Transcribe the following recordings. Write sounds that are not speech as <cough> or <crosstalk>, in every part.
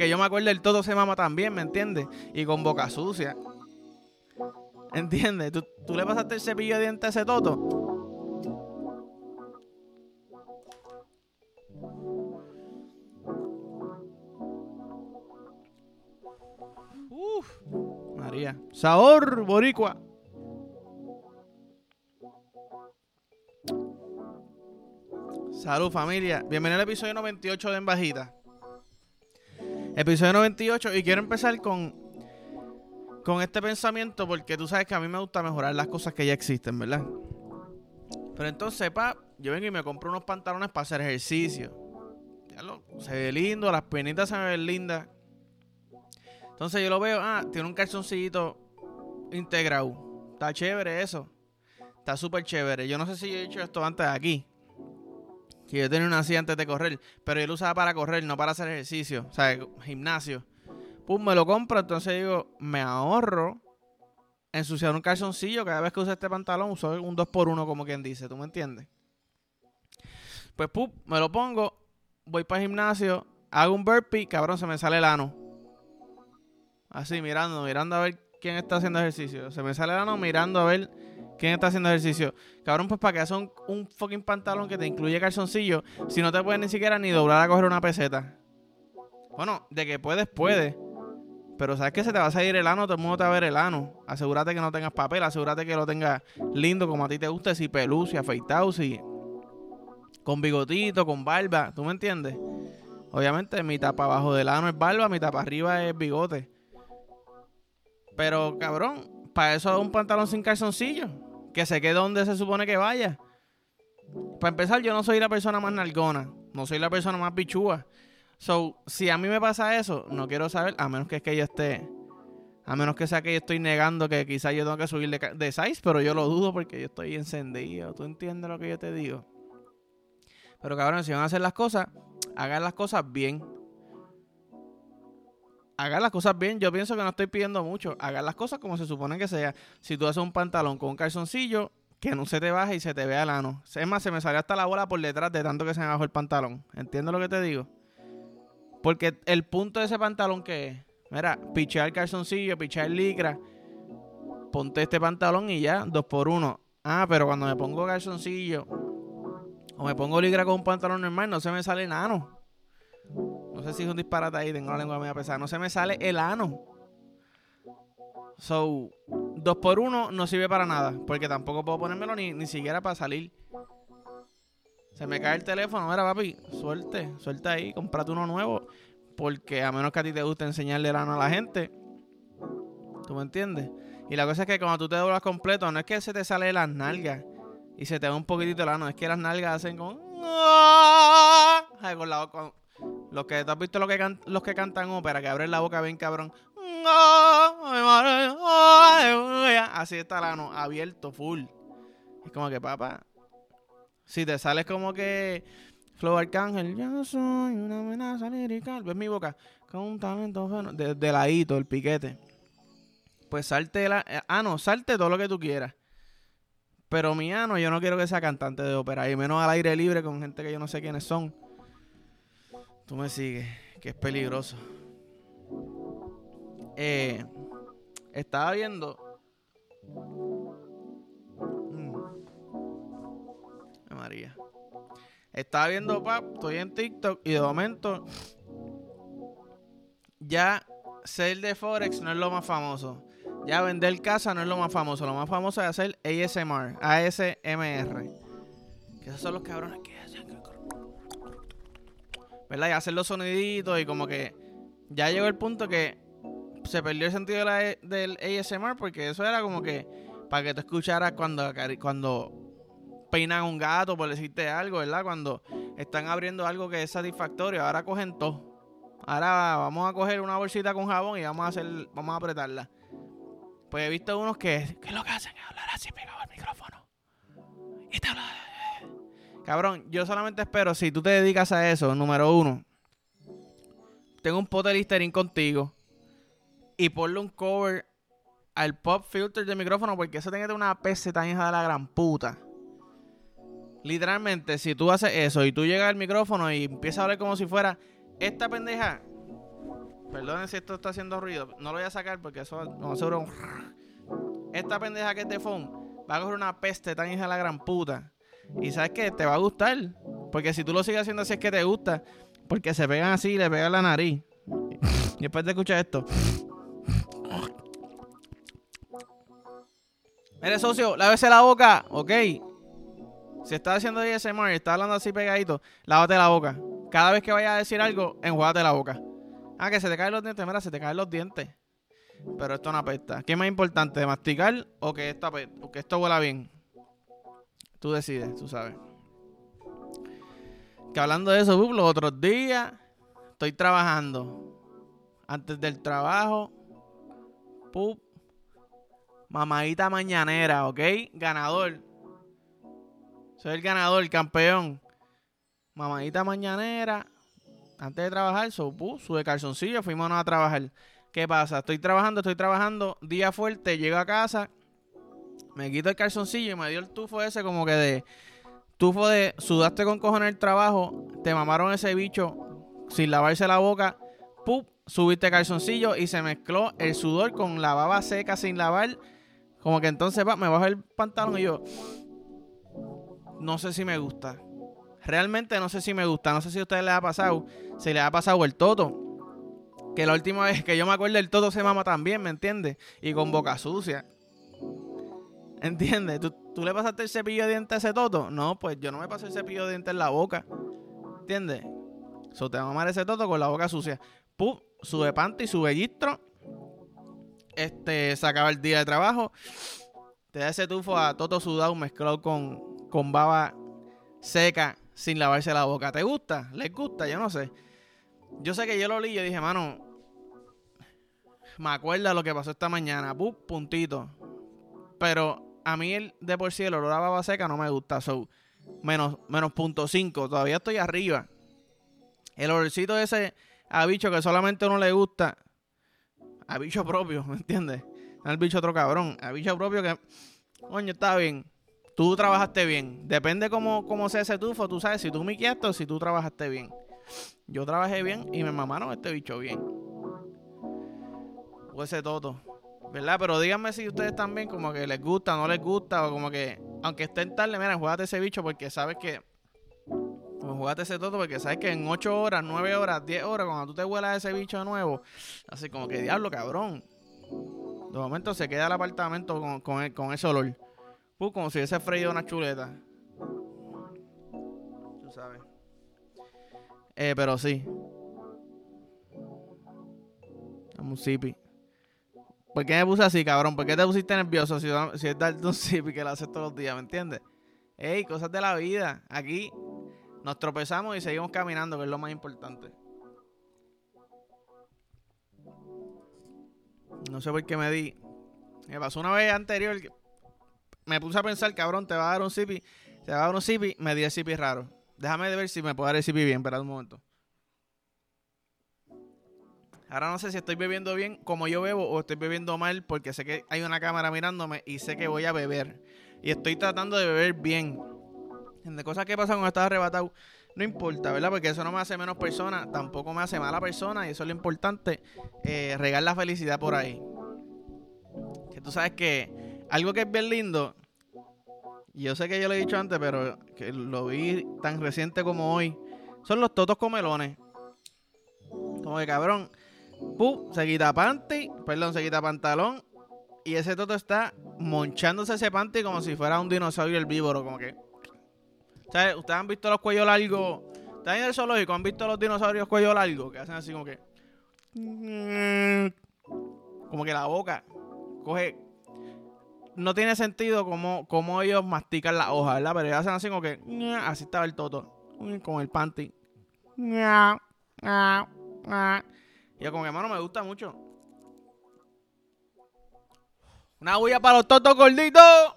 que yo me acuerdo el todo se mama también, ¿me entiendes? Y con boca sucia. ¿Entiendes? ¿Tú, ¿Tú, le pasaste el cepillo de dientes a ese toto? Uf, María. Sabor boricua. Salud familia. Bienvenido al episodio 98 de En Bajita. Episodio 98 y quiero empezar con con este pensamiento porque tú sabes que a mí me gusta mejorar las cosas que ya existen, ¿verdad? Pero entonces, pa, yo vengo y me compro unos pantalones para hacer ejercicio. Se ve lindo, las penitas se me ven lindas. Entonces yo lo veo, ah, tiene un calzoncillito integrado. Está chévere eso. Está súper chévere. Yo no sé si he hecho esto antes de aquí. Que yo tenía una así antes de correr. Pero yo lo usaba para correr, no para hacer ejercicio. O sea, gimnasio. Pum, me lo compro. Entonces digo, me ahorro ensuciar un calzoncillo. Cada vez que uso este pantalón, uso un 2x1, como quien dice. ¿Tú me entiendes? Pues, pum, me lo pongo. Voy para el gimnasio. Hago un burpee. Cabrón, se me sale el ano. Así, mirando, mirando a ver quién está haciendo ejercicio. Se me sale el ano mirando a ver quién está haciendo ejercicio. Cabrón, pues para que hagas un, fucking pantalón que te incluye calzoncillo, si no te puedes ni siquiera ni doblar a coger una peseta. Bueno, de que puedes, puedes. Pero sabes que se te va a salir el ano, todo el mundo te va a ver el ano. Asegúrate que no tengas papel, asegúrate que lo tengas lindo como a ti te guste, si pelú, si afeitado, si con bigotito, con barba, ¿tú me entiendes? Obviamente mi tapa abajo del ano es barba, mi tapa arriba es bigote. Pero cabrón, para eso es un pantalón sin calzoncillo. Que se quede donde se supone que vaya. Para empezar, yo no soy la persona más nalgona. No soy la persona más bichúa. So, si a mí me pasa eso, no quiero saber, a menos que es que yo esté. A menos que sea que yo estoy negando que quizás yo tengo que subir de, de size, pero yo lo dudo porque yo estoy encendido. ¿Tú entiendes lo que yo te digo? Pero cabrón, si van a hacer las cosas, hagan las cosas bien. Hagan las cosas bien. Yo pienso que no estoy pidiendo mucho. Hagan las cosas como se supone que sea. Si tú haces un pantalón con un calzoncillo, que no se te baje y se te vea el ano. Es más, se me salió hasta la bola por detrás de tanto que se me bajó el pantalón. ¿Entiendes lo que te digo? Porque el punto de ese pantalón que es, mira, pichar calzoncillo, pichar licra, ponte este pantalón y ya, dos por uno. Ah, pero cuando me pongo calzoncillo o me pongo licra con un pantalón normal, no se me sale el ano. No sé si es un disparate ahí, tengo la lengua media pesada. No se me sale el ano. So, dos por uno no sirve para nada. Porque tampoco puedo ponérmelo ni, ni siquiera para salir. Se me cae el teléfono. Mira, papi, suelte, suelte ahí, comprate uno nuevo. Porque a menos que a ti te guste enseñarle el ano a la gente. ¿Tú me entiendes? Y la cosa es que cuando tú te doblas completo, no es que se te sale las nalgas y se te va un poquitito el ano, es que las nalgas hacen con. con la, con, los que tú has visto los que, can, los que cantan ópera, que abren la boca bien cabrón. Así está el ano, abierto, full. Es como que, papá, si te sales como que Flow Arcángel, yo soy una amenaza lirical, ves mi boca, con un talento bueno, de, de ladito, el piquete. Pues salte la, ah no, salte todo lo que tú quieras. Pero mi ano, yo no quiero que sea cantante de ópera, y menos al aire libre con gente que yo no sé quiénes son. Tú me sigues, que es peligroso. Eh, estaba viendo. Mm. María. Estaba viendo, pap, estoy en TikTok y de momento. Ya ser de Forex no es lo más famoso. Ya vender casa no es lo más famoso. Lo más famoso es hacer ASMR. ASMR. Que esos son los cabrones que. ¿Verdad? Y hacer los soniditos y como que. Ya llegó el punto que se perdió el sentido de la, del ASMR porque eso era como que para que tú escucharas cuando, cuando peinan un gato, por decirte algo, ¿verdad? Cuando están abriendo algo que es satisfactorio. Ahora cogen todo. Ahora vamos a coger una bolsita con jabón y vamos a hacer, vamos a apretarla. Pues he visto unos que, que lo que hacen es hablar así pegado al micrófono. Y te habla. Cabrón, yo solamente espero, si tú te dedicas a eso, número uno, tengo un pote Listerine contigo y ponle un cover al pop filter del micrófono porque eso tiene que tener una PC tan hija de la gran puta. Literalmente, si tú haces eso y tú llegas al micrófono y empiezas a hablar como si fuera esta pendeja, Perdonen si esto está haciendo ruido. No lo voy a sacar porque eso no seguro. <laughs> Esta pendeja que es de phone va a coger una peste tan hija de la gran puta. Y sabes que te va a gustar. Porque si tú lo sigues haciendo así es que te gusta. Porque se pegan así y le pegan la nariz. Y después de escuchar esto. Mire, socio, lávese la boca, ok. Si estás haciendo ASMR y estás hablando así pegadito, lávate la boca. Cada vez que vayas a decir algo, enjuágate la boca. Ah, que se te caen los dientes, mira, se te caen los dientes. Pero esto no apesta. ¿Qué es más importante, masticar o que esto, o que esto huela bien? Tú decides, tú sabes. Que hablando de eso, los otros días estoy trabajando. Antes del trabajo, pup, mamadita mañanera, ¿ok? Ganador. Soy el ganador, el campeón. Mamadita mañanera. Antes de trabajar, so, sube calzoncillo, fuimos a trabajar. ¿Qué pasa? Estoy trabajando, estoy trabajando, día fuerte, llego a casa, me quito el calzoncillo y me dio el tufo ese como que de... Tufo de sudaste con cojones el trabajo, te mamaron ese bicho sin lavarse la boca, ¡pup! Subiste calzoncillo y se mezcló el sudor con la baba seca sin lavar. Como que entonces me bajo el pantalón y yo, no sé si me gusta. Realmente no sé si me gusta. No sé si a ustedes les ha pasado. Si les ha pasado el toto. Que la última vez que yo me acuerdo el toto se mama también, ¿me entiendes? Y con boca sucia. ¿Entiendes? ¿Tú, ¿Tú, le pasaste el cepillo de dientes a ese toto? No, pues yo no me pasé el cepillo de dientes en la boca. ¿Entiendes? So te va a mamar ese toto con la boca sucia. Pum, sube panty, sube gistro. Este, se acaba el día de trabajo. Te da ese tufo a toto sudado mezclado con, con baba seca sin lavarse la boca. ¿Te gusta? ¿Les gusta? Yo no sé. Yo sé que yo lo leí y dije, mano, me acuerda lo que pasó esta mañana. Pup, puntito. Pero a mí el de por sí el olor a baba seca no me gusta. So, menos, menos punto cinco. Todavía estoy arriba. El olorcito ese a bicho que solamente uno le gusta. A bicho propio, <laughs> ¿me entiendes? No al bicho otro cabrón. A bicho propio que, coño, está bien tú trabajaste bien. Depende cómo, cómo sea ese tufo, tú sabes si tú quieres o si tú trabajaste bien. Yo trabajé bien y me mamaron este bicho bien. O ese toto. ¿Verdad? Pero díganme si ustedes también como que les gusta, no les gusta, o como que, aunque estén tarde, mira, jugate ese bicho porque sabes que. Como jugate ese toto porque sabes que en 8 horas, 9 horas, 10 horas, cuando tú te vuelas ese bicho de nuevo, así como que diablo, cabrón. De momento se queda el apartamento con, con, con ese olor como si hubiese freído una chuleta. Tú sabes. Eh, pero sí. Un zipi. ¿Por qué me puse así, cabrón? ¿Por qué te pusiste nervioso si, si es darte un <laughs> zipi que lo haces todos los días, ¿me entiendes? Ey, cosas de la vida. Aquí nos tropezamos y seguimos caminando, que es lo más importante. No sé por qué me di. Me pasó una vez anterior me puse a pensar, cabrón, te va a dar un zipi, te va a dar un zipi, me di el zipi raro. Déjame ver si me puedo dar el zipi bien, espera un momento. Ahora no sé si estoy bebiendo bien como yo bebo o estoy bebiendo mal porque sé que hay una cámara mirándome y sé que voy a beber. Y estoy tratando de beber bien. De cosas que pasan cuando estás arrebatado, no importa, ¿verdad? Porque eso no me hace menos persona, tampoco me hace mala persona y eso es lo importante, eh, regar la felicidad por ahí. Que tú sabes que algo que es bien lindo yo sé que yo lo he dicho antes, pero que lo vi tan reciente como hoy, son los totos comelones. Como de cabrón, ¡pum! se quita panty, perdón, se quita pantalón, y ese toto está monchándose ese panty como si fuera un dinosaurio herbívoro, como que. ¿Sabes? Ustedes han visto los cuellos largos. Están en el zoológico, han visto los dinosaurios cuello largo, que hacen así como que. Como que la boca coge no tiene sentido cómo, cómo ellos mastican la hoja, ¿verdad? Pero ellos hacen así como que. Así estaba el toto. Con el panty. Y yo como que, hermano, me gusta mucho. Una bulla para los totos gorditos.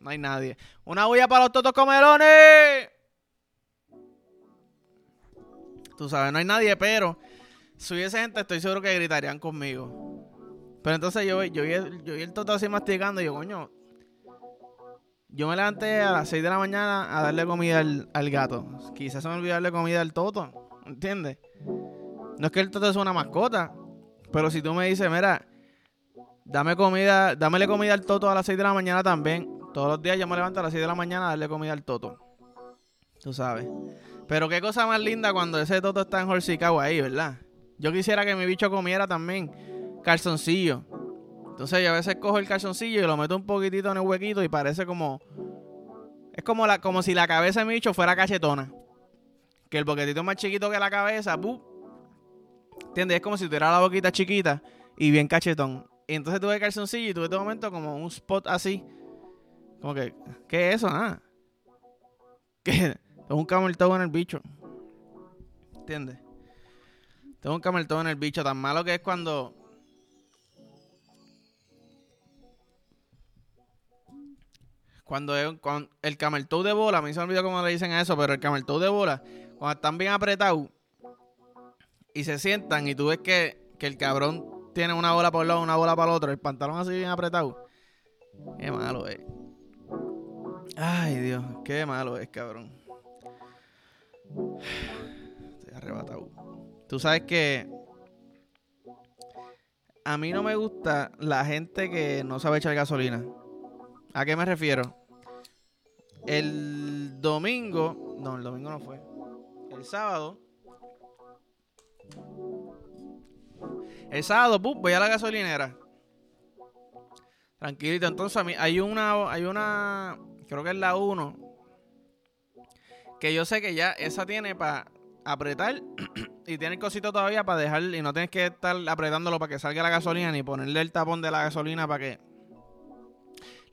No hay nadie. Una bulla para los totos comelones. Tú sabes, no hay nadie, pero si hubiese gente, estoy seguro que gritarían conmigo. Pero entonces yo, yo, vi, el, yo vi el toto así masticando y yo, coño. Yo me levanté a las 6 de la mañana a darle comida al, gato. Quizás se me olvidó darle comida al toto. ¿Entiendes? No es que el toto es una mascota. Pero si tú me dices, mira, dame comida, dámele comida al toto a las 6 de la mañana también. Todos los días yo me levanto a las 6 de la mañana a darle comida al toto. Tú sabes. Pero qué cosa más linda cuando ese toto está en enjorcicado ahí, ¿verdad? Yo quisiera que mi bicho comiera también calzoncillo. Entonces yo a veces cojo el calzoncillo y lo meto un poquitito en el huequito y parece como... Es como, la, como si la cabeza de mi bicho fuera cachetona. Que el boquetito es más chiquito que la cabeza. ¡pum! ¿Entiendes? Es como si tuviera la boquita chiquita y bien cachetón. Y entonces tuve el calzoncillo y tuve de momento como un spot así. Como que, ¿qué es eso? Ah. <laughs> ¿Qué? Tengo un cameltoe en el bicho. ¿Entiendes? Tengo un cameltoe en el bicho. Tan malo que es cuando Cuando, el camel toe de bola, a mí se me olvidó cómo le dicen a eso, pero el camel toe de bola, cuando están bien apretados y se sientan y tú ves que, el cabrón tiene una bola por un lado, una bola para el otro, el pantalón así bien apretado. Qué malo es. Ay, Dios, qué malo es, cabrón. Estoy arrebatado. Tú sabes que a mí no me gusta la gente que no sabe echar gasolina. ¿A qué me refiero? El domingo, no, el domingo no fue. El sábado. El sábado, voy a la gasolinera. Tranquilito, entonces a mí hay una, hay una, creo que es la 1, que yo sé que ya esa tiene para apretar <clears throat> y tiene el cosito todavía para dejar y no tienes que estar apretándolo para que salga la gasolina ni ponerle el tapón de la gasolina para que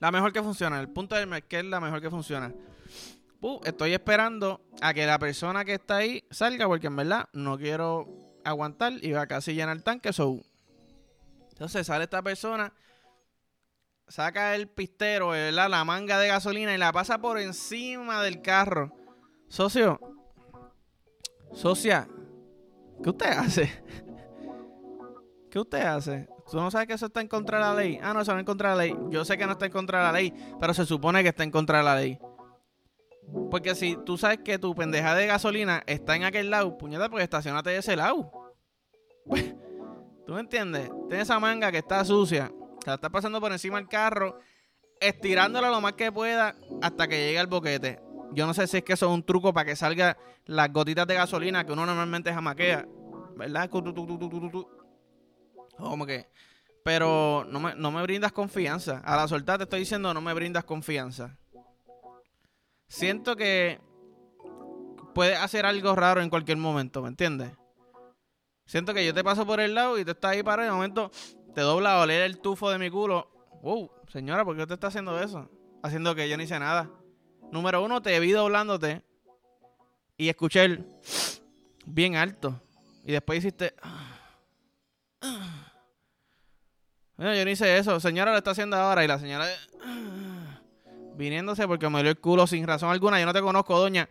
la mejor que funciona. El punto del que es la mejor que funciona. Estoy esperando a que la persona que está ahí salga porque en verdad no quiero aguantar y va casi llenar el tanque. So. Entonces sale esta persona, saca el pistero, la manga de gasolina y la pasa por encima del carro. Socio, socia, ¿qué usted hace? ¿Qué usted hace? ¿Tú no sabes que eso está en contra de la ley? Ah, no, eso no está en contra de la ley. Yo sé que no está en contra de la ley, pero se supone que está en contra de la ley. Porque si tú sabes que tu pendeja de gasolina está en aquel lado, puñeta, pues estacionate de ese lado. ¿Tú me entiendes? Tienes esa manga que está sucia, que la está pasando por encima del carro, estirándola lo más que pueda hasta que llegue al boquete. Yo no sé si es que eso es un truco para que salga las gotitas de gasolina que uno normalmente jamaquea. ¿Verdad? Como que. Pero no me, no me brindas confianza. A la soltar te estoy diciendo, no me brindas confianza. Siento que puedes hacer algo raro en cualquier momento, ¿me entiendes? Siento que yo te paso por el lado y te estás ahí para el momento te dobla a oler el tufo de mi culo. Wow, señora, ¿por qué usted está haciendo eso? Haciendo que yo no hice nada. Número uno, te vi doblándote y escuché el bien alto. Y después hiciste. <sighs> yo no hice eso. Señora lo está haciendo ahora. Y la señora. Viniéndose porque me dio el culo sin razón alguna. Yo no te conozco, doña.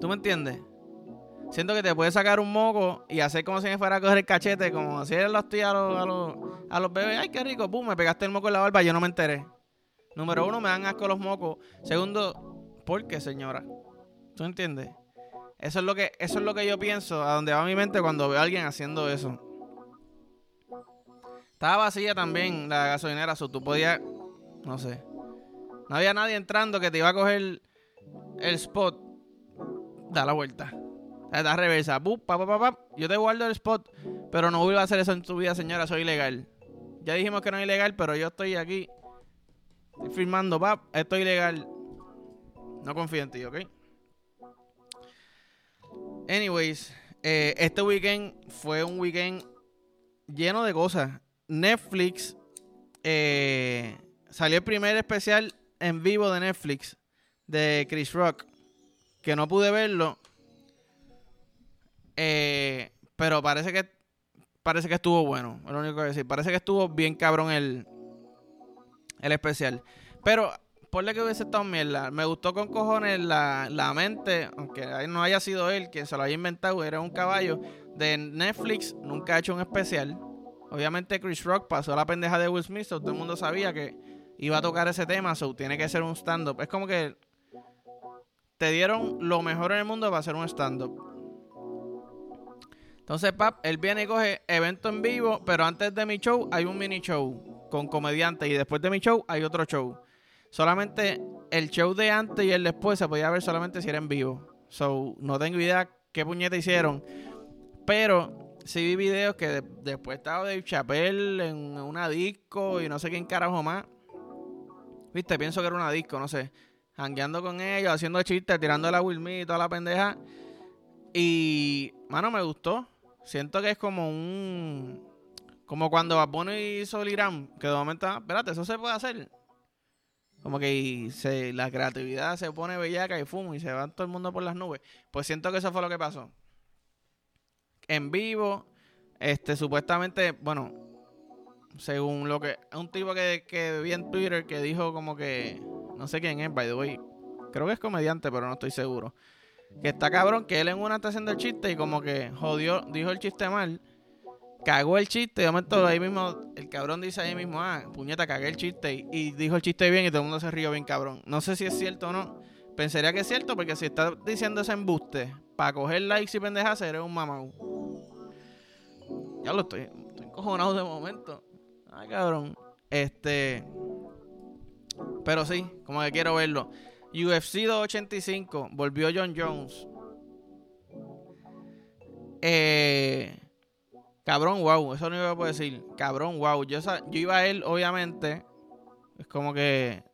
¿Tú me entiendes? Siento que te puede sacar un moco y hacer como si me fuera a coger el cachete, como si los tíos a los, a los, a los bebés. Ay, qué rico, pum, me pegaste el moco en la barba y yo no me enteré. Número uno, me dan asco los mocos. Segundo, ¿por qué, señora? ¿Tú entiendes? Eso es lo que, eso es lo que yo pienso, a donde va mi mente cuando veo a alguien haciendo eso. Estaba vacía también la gasolinera, so tú podías, no sé. No había nadie entrando que te iba a coger el spot. Da la vuelta. Da reversa. Yo te guardo el spot, pero no vuelvo a hacer eso en tu vida, señora. Soy ilegal. Ya dijimos que no es ilegal, pero yo estoy aquí. Estoy firmando, pap. Esto es ilegal. No confío en ti, ¿ok? Anyways, eh, este weekend fue un weekend lleno de cosas. Netflix eh, salió el primer especial en vivo de Netflix de Chris Rock, que no pude verlo, eh, pero parece que parece que estuvo bueno, lo único que decir. Parece que estuvo bien cabrón el, el especial. Pero, por lo que hubiese estado mierda, me gustó con cojones la, la mente, aunque no haya sido él quien se lo haya inventado, era un caballo de Netflix, nunca ha hecho un especial Obviamente Chris Rock pasó la pendeja de Will Smith, todo el mundo sabía que iba a tocar ese tema, so tiene que ser un stand-up. Es como que te dieron lo mejor en el mundo para hacer un stand-up. Entonces, pap, él viene y coge evento en vivo, pero antes de mi show hay un mini show con comediantes y después de mi show hay otro show. Solamente el show de antes y el después se podía ver solamente si era en vivo. So, no tengo idea qué puñeta hicieron. Pero sí vi videos que después estaba Dave Chappelle en una disco y no sé quién carajo más. Viste, pienso que era una disco, no sé. Hangueando con ellos, haciendo chistes, tirando la Will y toda la pendeja. Y, mano, me gustó. Siento que es como un. Como cuando Bad hizo Liram, que de momento, ah, espérate, eso se puede hacer. Como que la creatividad se pone bellaca y fumo y se va todo el mundo por las nubes. Pues siento que eso fue lo que pasó. En vivo, este, supuestamente, bueno, según lo que. Un tipo que, que vi en Twitter que dijo como que. No sé quién es, by the way. Creo que es comediante, pero no estoy seguro. Que está cabrón que él en una está haciendo el chiste y como que jodió, dijo el chiste mal cagó el chiste. De momento ahí mismo, el cabrón dice ahí mismo, ah, puñeta, cagué el chiste. Y, dijo el chiste bien y todo el mundo se rió bien, cabrón. No sé si es cierto o no. Pensaría que es cierto porque si está diciendo ese embuste para coger likes y pendejas, eres un mamau. Ya lo estoy, estoy encojonado de momento. Ay, cabrón. Este. Pero sí, como que quiero verlo. UFC 285, volvió John Jones. Eh, Cabrón, wow, eso no iba a poder decir. Cabrón, wow. Yo, yo iba a él, obviamente. Es como que.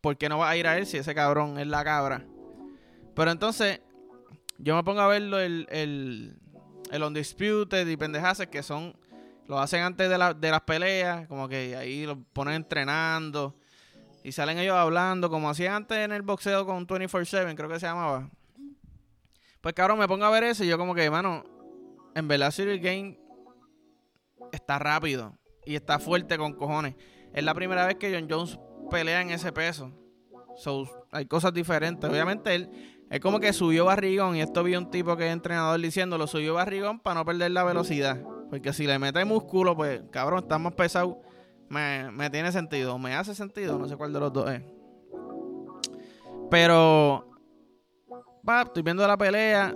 ¿Por qué no va a ir a él si ese cabrón es la cabra? Pero entonces, yo me pongo a verlo el, el, el Undisputed y pendejaces que son. Lo hacen antes de, de las peleas. Como que ahí lo ponen entrenando. Y salen ellos hablando, como hacían antes en el boxeo con 24-7, creo que se llamaba. Pues cabrón, me pongo a ver eso y yo como que, mano, en verdad Cyril Game está rápido y está fuerte con cojones. Es la primera vez que John Jones pelea en ese peso. hay cosas diferentes. Obviamente él es como que subió barrigón y esto vi un tipo que es entrenador diciendo lo subió barrigón para no perder la velocidad. Porque si le mete músculo, pues cabrón, está más pesado. Me, me tiene sentido. Me hace sentido. No sé cuál de los dos es. Pero... Va, estoy viendo la pelea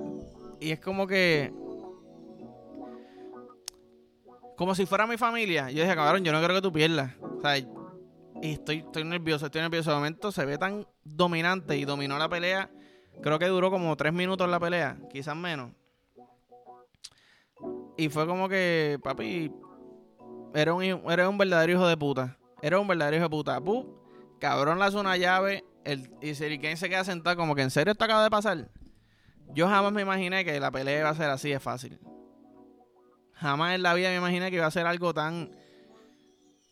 y es como que como si fuera mi familia. Yo dije, cabrón, yo no quiero que tú pierdas. O sea, y estoy, estoy nervioso, estoy nervioso. De momento se ve tan dominante y dominó la pelea. Creo que duró como tres minutos la pelea, quizás menos. Y fue como que, papi, era un, era un verdadero hijo de puta. Era un verdadero hijo de puta. cabrón le hace una llave. El, y Siriken se queda sentado como que en serio esto acaba de pasar. Yo jamás me imaginé que la pelea iba a ser así de fácil. Jamás en la vida me imaginé que iba a ser algo tan.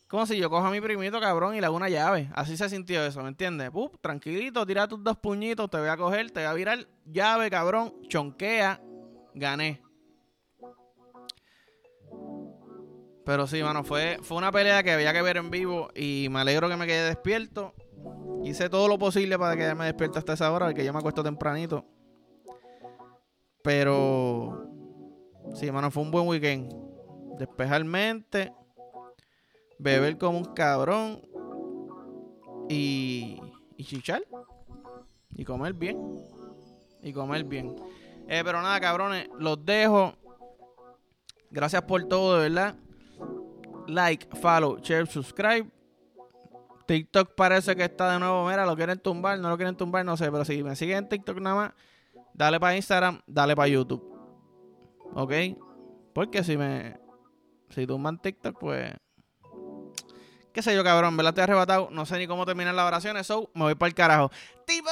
Como si yo cojo a mi primito, cabrón, y le hago una llave. Así se sintió eso, ¿me entiendes? Pup, tranquilito, tira tus dos puñitos, te voy a coger, te voy a virar. Llave, cabrón, chonquea, gané. Pero sí, mano, fue, fue una pelea que había que ver en vivo y me alegro que me quedé despierto. Hice todo lo posible para quedarme despierto hasta esa hora, porque yo me acuesto tempranito. Pero Sí, mano, fue un buen weekend. Despejar mente, beber como un cabrón y, y chichar. Y comer bien. Y comer bien. Eh, pero nada, cabrones, los dejo. Gracias por todo, de verdad. Like, follow, share, subscribe. TikTok parece que está de nuevo. Mira, lo quieren tumbar, no lo quieren tumbar, no sé. Pero si me siguen en TikTok nada más, dale para Instagram, dale para YouTube. ¿Ok? Porque si me. Si tumban TikTok, pues. Qué sé yo, cabrón, ¿verdad? Te he arrebatado. No sé ni cómo terminar las oraciones, so me voy para el carajo. ¡Tipo!